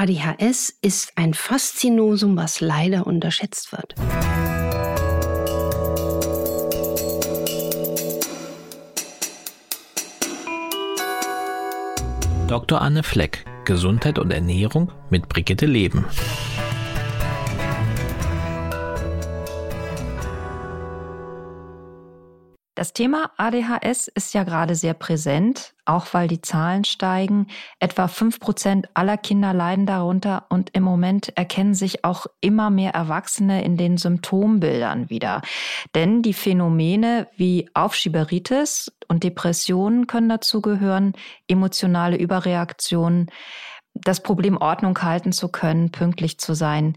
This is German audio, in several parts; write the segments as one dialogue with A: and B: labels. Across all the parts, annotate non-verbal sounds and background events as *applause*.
A: ADHS ist ein Faszinosum, was leider unterschätzt wird.
B: Dr. Anne Fleck, Gesundheit und Ernährung mit Brigitte Leben.
C: Das Thema ADHS ist ja gerade sehr präsent, auch weil die Zahlen steigen. Etwa fünf Prozent aller Kinder leiden darunter und im Moment erkennen sich auch immer mehr Erwachsene in den Symptombildern wieder. Denn die Phänomene wie Aufschieberitis und Depressionen können dazu gehören, emotionale Überreaktionen, das Problem Ordnung halten zu können, pünktlich zu sein.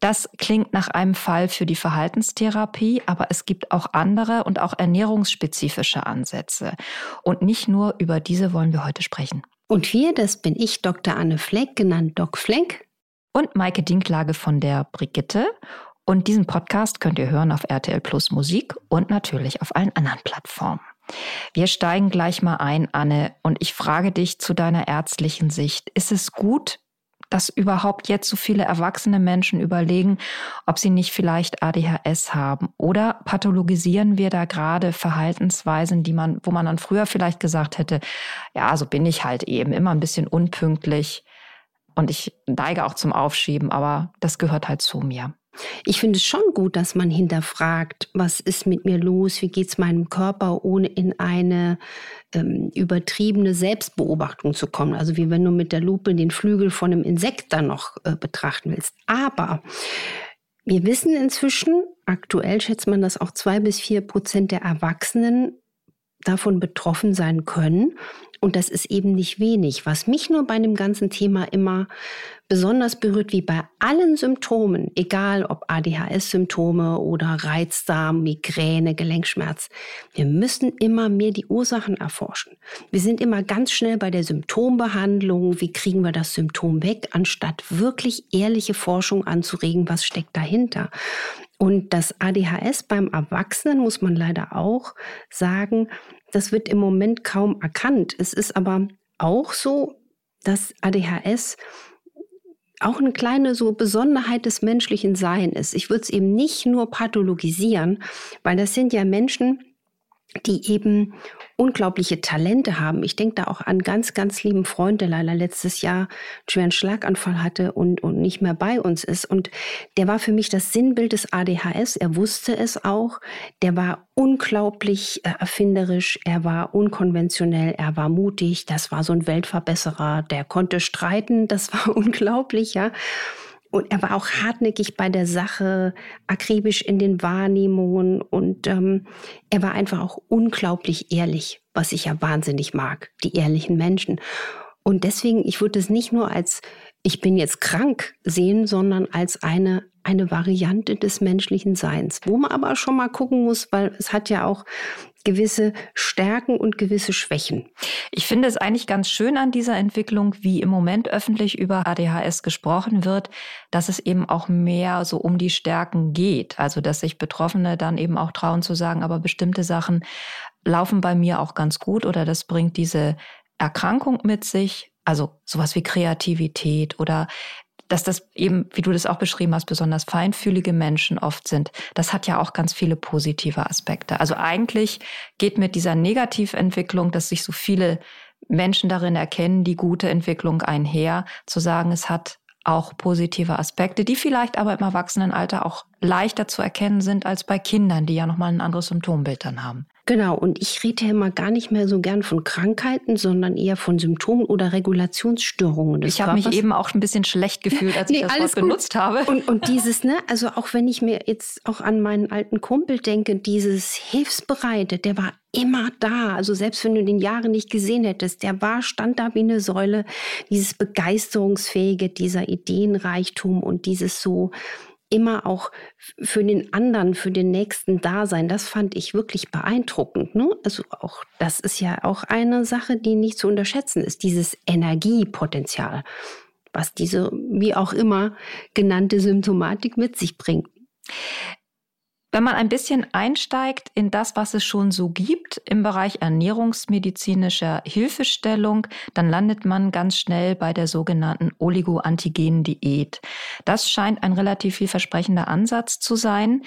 C: Das klingt nach einem Fall für die Verhaltenstherapie, aber es gibt auch andere und auch ernährungsspezifische Ansätze. Und nicht nur über diese wollen wir heute sprechen.
A: Und wir, das bin ich, Dr. Anne Fleck, genannt Doc Fleck.
C: Und Maike Dinklage von der Brigitte. Und diesen Podcast könnt ihr hören auf RTL Plus Musik und natürlich auf allen anderen Plattformen. Wir steigen gleich mal ein, Anne, und ich frage dich zu deiner ärztlichen Sicht. Ist es gut, dass überhaupt jetzt so viele erwachsene Menschen überlegen, ob sie nicht vielleicht ADHS haben? Oder pathologisieren wir da gerade Verhaltensweisen, die man, wo man dann früher vielleicht gesagt hätte, ja, so bin ich halt eben, immer ein bisschen unpünktlich und ich neige auch zum Aufschieben, aber das gehört halt zu mir.
A: Ich finde es schon gut, dass man hinterfragt, was ist mit mir los, wie geht es meinem Körper, ohne in eine ähm, übertriebene Selbstbeobachtung zu kommen. Also wie wenn du mit der Lupe den Flügel von einem Insekt dann noch äh, betrachten willst. Aber wir wissen inzwischen, aktuell schätzt man, dass auch zwei bis vier Prozent der Erwachsenen davon betroffen sein können. Und das ist eben nicht wenig. Was mich nur bei dem ganzen Thema immer besonders berührt, wie bei allen Symptomen, egal ob ADHS-Symptome oder Reizdarm, Migräne, Gelenkschmerz, wir müssen immer mehr die Ursachen erforschen. Wir sind immer ganz schnell bei der Symptombehandlung. Wie kriegen wir das Symptom weg, anstatt wirklich ehrliche Forschung anzuregen, was steckt dahinter? Und das ADHS beim Erwachsenen muss man leider auch sagen, das wird im Moment kaum erkannt. Es ist aber auch so, dass ADHS auch eine kleine so Besonderheit des menschlichen Seins ist. Ich würde es eben nicht nur pathologisieren, weil das sind ja Menschen, die eben unglaubliche Talente haben. Ich denke da auch an ganz, ganz lieben Freund, der leider letztes Jahr einen schweren Schlaganfall hatte und, und nicht mehr bei uns ist. Und der war für mich das Sinnbild des ADHS. Er wusste es auch. Der war unglaublich äh, erfinderisch. Er war unkonventionell. Er war mutig. Das war so ein Weltverbesserer. Der konnte streiten. Das war *laughs* unglaublich, ja. Und er war auch hartnäckig bei der Sache, akribisch in den Wahrnehmungen und ähm, er war einfach auch unglaublich ehrlich, was ich ja wahnsinnig mag, die ehrlichen Menschen. Und deswegen, ich würde es nicht nur als ich bin jetzt krank sehen, sondern als eine, eine Variante des menschlichen Seins, wo man aber schon mal gucken muss, weil es hat ja auch gewisse Stärken und gewisse Schwächen.
C: Ich finde es eigentlich ganz schön an dieser Entwicklung, wie im Moment öffentlich über ADHS gesprochen wird, dass es eben auch mehr so um die Stärken geht. Also, dass sich Betroffene dann eben auch trauen zu sagen, aber bestimmte Sachen laufen bei mir auch ganz gut oder das bringt diese Erkrankung mit sich. Also sowas wie Kreativität oder dass das eben, wie du das auch beschrieben hast, besonders feinfühlige Menschen oft sind, das hat ja auch ganz viele positive Aspekte. Also eigentlich geht mit dieser Negativentwicklung, dass sich so viele Menschen darin erkennen, die gute Entwicklung einher, zu sagen, es hat auch positive Aspekte, die vielleicht aber im Erwachsenenalter auch leichter zu erkennen sind als bei Kindern, die ja nochmal ein anderes Symptombild dann haben.
A: Genau, und ich rede immer gar nicht mehr so gern von Krankheiten, sondern eher von Symptomen oder Regulationsstörungen
C: des Ich habe mich eben auch ein bisschen schlecht gefühlt, als *laughs* nee, ich das Wort benutzt habe.
A: Und, und dieses, ne, also auch wenn ich mir jetzt auch an meinen alten Kumpel denke, dieses Hilfsbereite, der war immer da. Also selbst wenn du den Jahre nicht gesehen hättest, der war, stand da wie eine Säule. Dieses Begeisterungsfähige, dieser Ideenreichtum und dieses so, immer auch für den anderen, für den Nächsten da sein. Das fand ich wirklich beeindruckend. Ne? Also auch, das ist ja auch eine Sache, die nicht zu unterschätzen ist, dieses Energiepotenzial, was diese, wie auch immer genannte Symptomatik mit sich bringt.
C: Wenn man ein bisschen einsteigt in das, was es schon so gibt im Bereich ernährungsmedizinischer Hilfestellung, dann landet man ganz schnell bei der sogenannten Oligoantigen-Diät. Das scheint ein relativ vielversprechender Ansatz zu sein.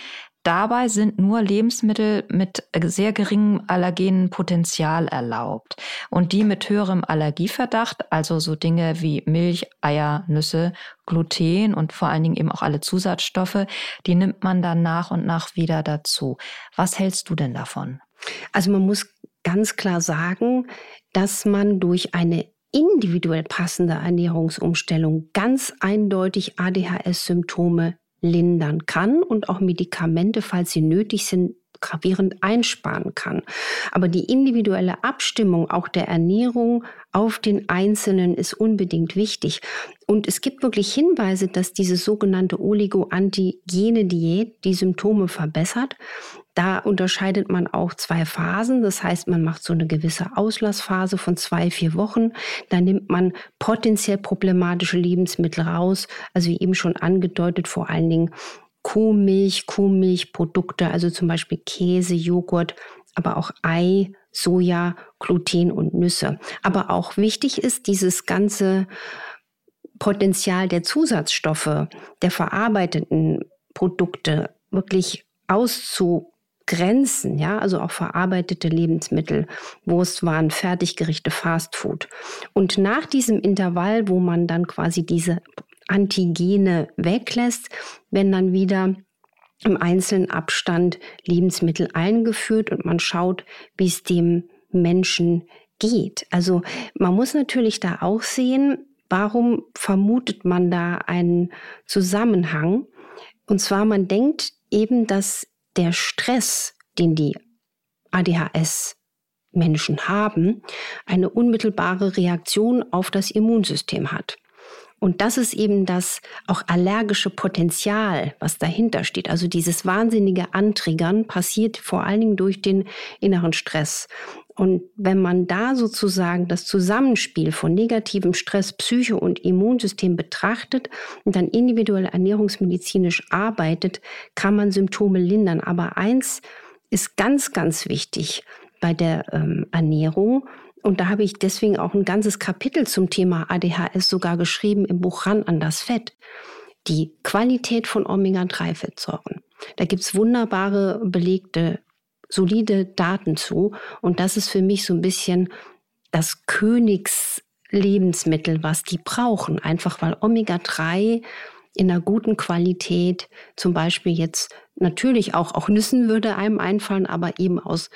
C: Dabei sind nur Lebensmittel mit sehr geringem allergenen Potenzial erlaubt. Und die mit höherem Allergieverdacht, also so Dinge wie Milch, Eier, Nüsse, Gluten und vor allen Dingen eben auch alle Zusatzstoffe, die nimmt man dann nach und nach wieder dazu. Was hältst du denn davon?
A: Also man muss ganz klar sagen, dass man durch eine individuell passende Ernährungsumstellung ganz eindeutig ADHS-Symptome lindern kann und auch Medikamente, falls sie nötig sind, gravierend einsparen kann. Aber die individuelle Abstimmung auch der Ernährung auf den Einzelnen ist unbedingt wichtig. Und es gibt wirklich Hinweise, dass diese sogenannte Oligo-Antigene Diät die Symptome verbessert. Da unterscheidet man auch zwei Phasen. Das heißt, man macht so eine gewisse Auslassphase von zwei, vier Wochen. Da nimmt man potenziell problematische Lebensmittel raus. Also wie eben schon angedeutet, vor allen Dingen Kuhmilch, Kuhmilchprodukte, also zum Beispiel Käse, Joghurt, aber auch Ei, Soja, Gluten und Nüsse. Aber auch wichtig ist dieses ganze Potenzial der Zusatzstoffe, der verarbeiteten Produkte wirklich auszugrenzen, ja, also auch verarbeitete Lebensmittel, Wurstwaren, Fertiggerichte, Fastfood. Und nach diesem Intervall, wo man dann quasi diese Antigene weglässt, wenn dann wieder im einzelnen Abstand Lebensmittel eingeführt und man schaut, wie es dem Menschen geht. Also man muss natürlich da auch sehen, warum vermutet man da einen Zusammenhang? Und zwar, man denkt eben, dass der Stress, den die ADHS Menschen haben, eine unmittelbare Reaktion auf das Immunsystem hat. Und das ist eben das auch allergische Potenzial, was dahinter steht. Also dieses wahnsinnige Antriggern passiert vor allen Dingen durch den inneren Stress. Und wenn man da sozusagen das Zusammenspiel von negativem Stress, Psyche und Immunsystem betrachtet und dann individuell ernährungsmedizinisch arbeitet, kann man Symptome lindern. Aber eins ist ganz, ganz wichtig bei der ähm, Ernährung. Und da habe ich deswegen auch ein ganzes Kapitel zum Thema ADHS sogar geschrieben im Buch Ran an das Fett. Die Qualität von Omega-3-Fettsäuren. Da gibt es wunderbare, belegte, solide Daten zu. Und das ist für mich so ein bisschen das Königslebensmittel, was die brauchen. Einfach weil Omega-3 in einer guten Qualität, zum Beispiel jetzt natürlich auch, auch Nüssen würde einem einfallen, aber eben aus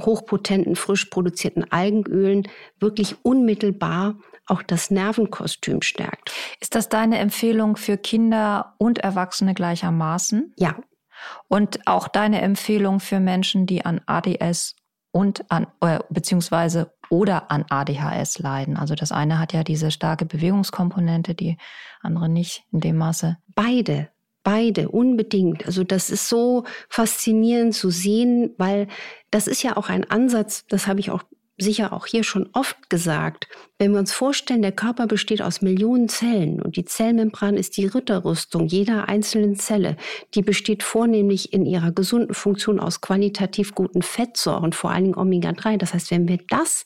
A: hochpotenten, frisch produzierten Algenölen wirklich unmittelbar auch das Nervenkostüm stärkt.
C: Ist das deine Empfehlung für Kinder und Erwachsene gleichermaßen?
A: Ja.
C: Und auch deine Empfehlung für Menschen, die an ADS und an, äh, beziehungsweise oder an ADHS leiden. Also das eine hat ja diese starke Bewegungskomponente, die andere nicht in dem Maße.
A: Beide. Beide, unbedingt. Also das ist so faszinierend zu sehen, weil das ist ja auch ein Ansatz, das habe ich auch sicher auch hier schon oft gesagt. Wenn wir uns vorstellen, der Körper besteht aus Millionen Zellen und die Zellmembran ist die Ritterrüstung jeder einzelnen Zelle. Die besteht vornehmlich in ihrer gesunden Funktion aus qualitativ guten Fettsäuren, vor allen Dingen Omega-3. Das heißt, wenn wir das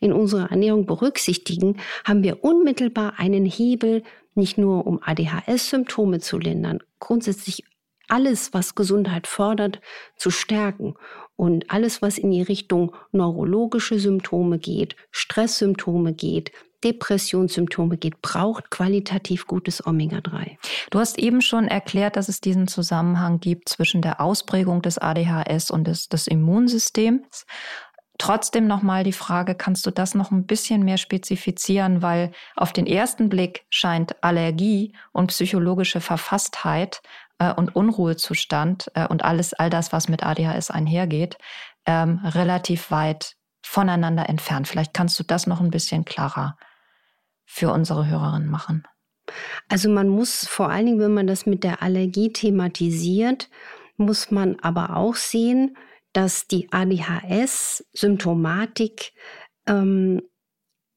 A: in unserer Ernährung berücksichtigen, haben wir unmittelbar einen Hebel, nicht nur um ADHS-Symptome zu lindern, grundsätzlich alles, was Gesundheit fördert, zu stärken. Und alles, was in die Richtung neurologische Symptome geht, Stresssymptome geht, Depressionssymptome geht, braucht qualitativ gutes Omega-3.
C: Du hast eben schon erklärt, dass es diesen Zusammenhang gibt zwischen der Ausprägung des ADHS und des, des Immunsystems. Trotzdem nochmal die Frage, kannst du das noch ein bisschen mehr spezifizieren, weil auf den ersten Blick scheint Allergie und psychologische Verfasstheit äh, und Unruhezustand äh, und alles, all das, was mit ADHS einhergeht, ähm, relativ weit voneinander entfernt. Vielleicht kannst du das noch ein bisschen klarer für unsere Hörerinnen machen.
A: Also man muss vor allen Dingen, wenn man das mit der Allergie thematisiert, muss man aber auch sehen, dass die ADHS-Symptomatik ähm,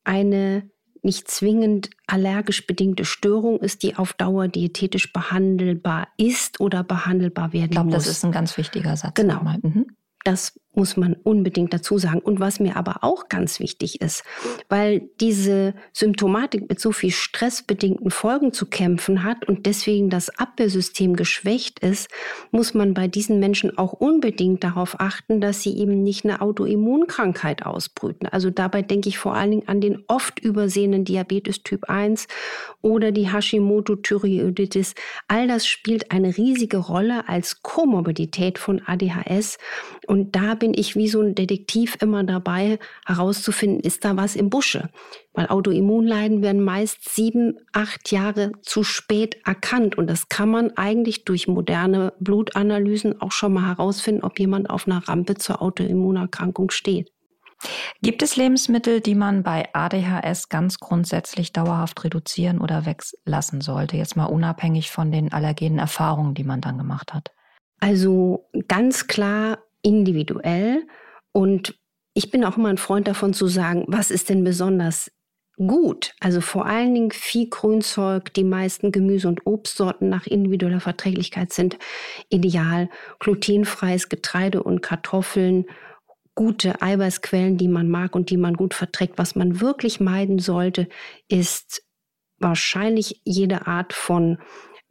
A: eine nicht zwingend allergisch bedingte Störung ist, die auf Dauer diätetisch behandelbar ist oder behandelbar werden
C: ich glaub,
A: muss.
C: Ich glaube, das ist ein ganz wichtiger Satz.
A: Genau. Mhm. Das muss man unbedingt dazu sagen. Und was mir aber auch ganz wichtig ist, weil diese Symptomatik mit so viel stressbedingten Folgen zu kämpfen hat und deswegen das Abwehrsystem geschwächt ist, muss man bei diesen Menschen auch unbedingt darauf achten, dass sie eben nicht eine Autoimmunkrankheit ausbrüten. Also dabei denke ich vor allen Dingen an den oft übersehenen Diabetes Typ 1 oder die Hashimoto-Thyreoiditis. All das spielt eine riesige Rolle als Komorbidität von ADHS. Und da bin ich wie so ein Detektiv immer dabei, herauszufinden, ist da was im Busche? Weil Autoimmunleiden werden meist sieben, acht Jahre zu spät erkannt. Und das kann man eigentlich durch moderne Blutanalysen auch schon mal herausfinden, ob jemand auf einer Rampe zur Autoimmunerkrankung steht.
C: Gibt es Lebensmittel, die man bei ADHS ganz grundsätzlich dauerhaft reduzieren oder weglassen sollte? Jetzt mal unabhängig von den allergenen Erfahrungen, die man dann gemacht hat.
A: Also ganz klar individuell. Und ich bin auch immer ein Freund davon zu sagen, was ist denn besonders gut? Also vor allen Dingen viel Grünzeug, die meisten Gemüse- und Obstsorten nach individueller Verträglichkeit sind ideal. Glutenfreies Getreide und Kartoffeln, gute Eiweißquellen, die man mag und die man gut verträgt. Was man wirklich meiden sollte, ist wahrscheinlich jede Art von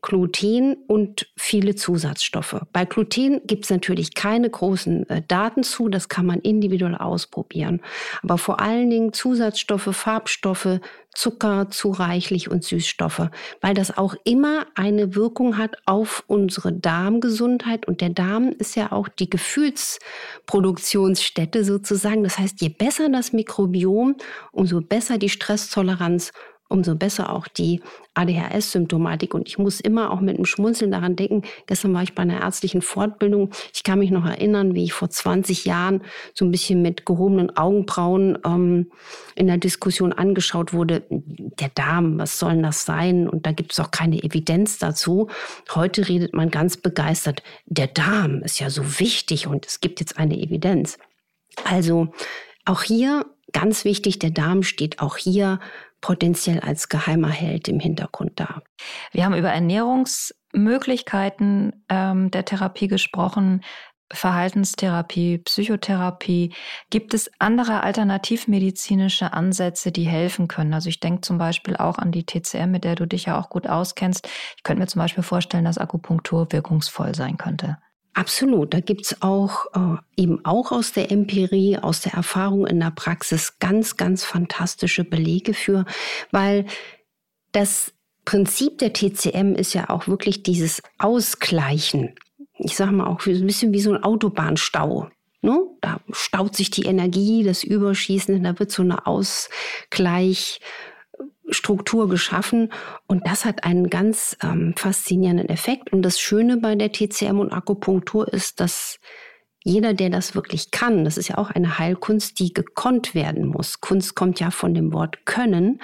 A: Gluten und viele Zusatzstoffe. Bei Gluten gibt es natürlich keine großen äh, Daten zu, das kann man individuell ausprobieren. Aber vor allen Dingen Zusatzstoffe, Farbstoffe, Zucker zu reichlich und Süßstoffe, weil das auch immer eine Wirkung hat auf unsere Darmgesundheit. Und der Darm ist ja auch die Gefühlsproduktionsstätte sozusagen. Das heißt, je besser das Mikrobiom, umso besser die Stresstoleranz umso besser auch die ADHS-Symptomatik. Und ich muss immer auch mit einem Schmunzeln daran denken, gestern war ich bei einer ärztlichen Fortbildung. Ich kann mich noch erinnern, wie ich vor 20 Jahren so ein bisschen mit gehobenen Augenbrauen ähm, in der Diskussion angeschaut wurde, der Darm, was soll denn das sein? Und da gibt es auch keine Evidenz dazu. Heute redet man ganz begeistert, der Darm ist ja so wichtig und es gibt jetzt eine Evidenz. Also auch hier ganz wichtig, der Darm steht auch hier potenziell als geheimer Held im Hintergrund da.
C: Wir haben über Ernährungsmöglichkeiten ähm, der Therapie gesprochen. Verhaltenstherapie, Psychotherapie. Gibt es andere alternativmedizinische Ansätze, die helfen können? Also ich denke zum Beispiel auch an die TCM, mit der du dich ja auch gut auskennst. Ich könnte mir zum Beispiel vorstellen, dass Akupunktur wirkungsvoll sein könnte.
A: Absolut. Da gibt's auch äh, eben auch aus der Empirie, aus der Erfahrung in der Praxis ganz, ganz fantastische Belege für, weil das Prinzip der TCM ist ja auch wirklich dieses Ausgleichen. Ich sage mal auch ein bisschen wie so ein Autobahnstau. Ne? Da staut sich die Energie, das Überschießen, da wird so eine Ausgleich Struktur geschaffen und das hat einen ganz ähm, faszinierenden Effekt. Und das Schöne bei der TCM und Akupunktur ist, dass jeder, der das wirklich kann, das ist ja auch eine Heilkunst, die gekonnt werden muss. Kunst kommt ja von dem Wort können,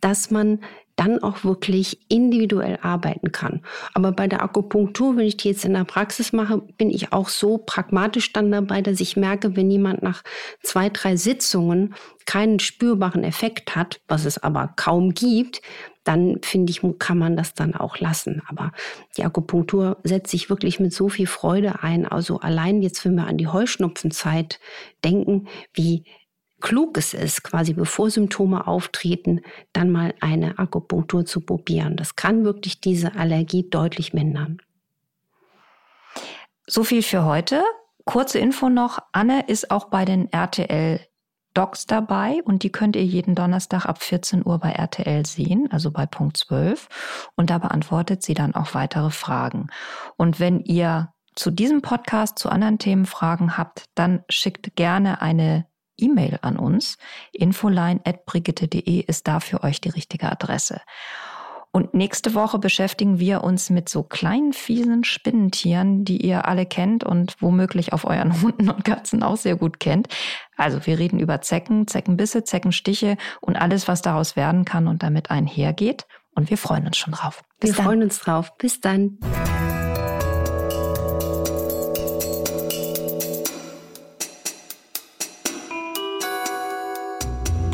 A: dass man dann auch wirklich individuell arbeiten kann. Aber bei der Akupunktur, wenn ich die jetzt in der Praxis mache, bin ich auch so pragmatisch dann dabei, dass ich merke, wenn jemand nach zwei, drei Sitzungen keinen spürbaren Effekt hat, was es aber kaum gibt, dann finde ich, kann man das dann auch lassen. Aber die Akupunktur setzt sich wirklich mit so viel Freude ein. Also allein jetzt, wenn wir an die Heuschnupfenzeit denken, wie klug es ist, quasi bevor Symptome auftreten, dann mal eine Akupunktur zu probieren. Das kann wirklich diese Allergie deutlich mindern.
C: So viel für heute. Kurze Info noch. Anne ist auch bei den RTL Docs dabei und die könnt ihr jeden Donnerstag ab 14 Uhr bei RTL sehen, also bei Punkt 12. Und da beantwortet sie dann auch weitere Fragen. Und wenn ihr zu diesem Podcast, zu anderen Themen Fragen habt, dann schickt gerne eine E-Mail an uns. infoline.brigitte.de ist da für euch die richtige Adresse. Und nächste Woche beschäftigen wir uns mit so kleinen, fiesen Spinnentieren, die ihr alle kennt und womöglich auf euren *laughs* Hunden und Katzen auch sehr gut kennt. Also wir reden über Zecken, Zeckenbisse, Zeckenstiche und alles, was daraus werden kann und damit einhergeht. Und wir freuen uns schon drauf.
A: Bis wir dann. freuen uns drauf. Bis dann.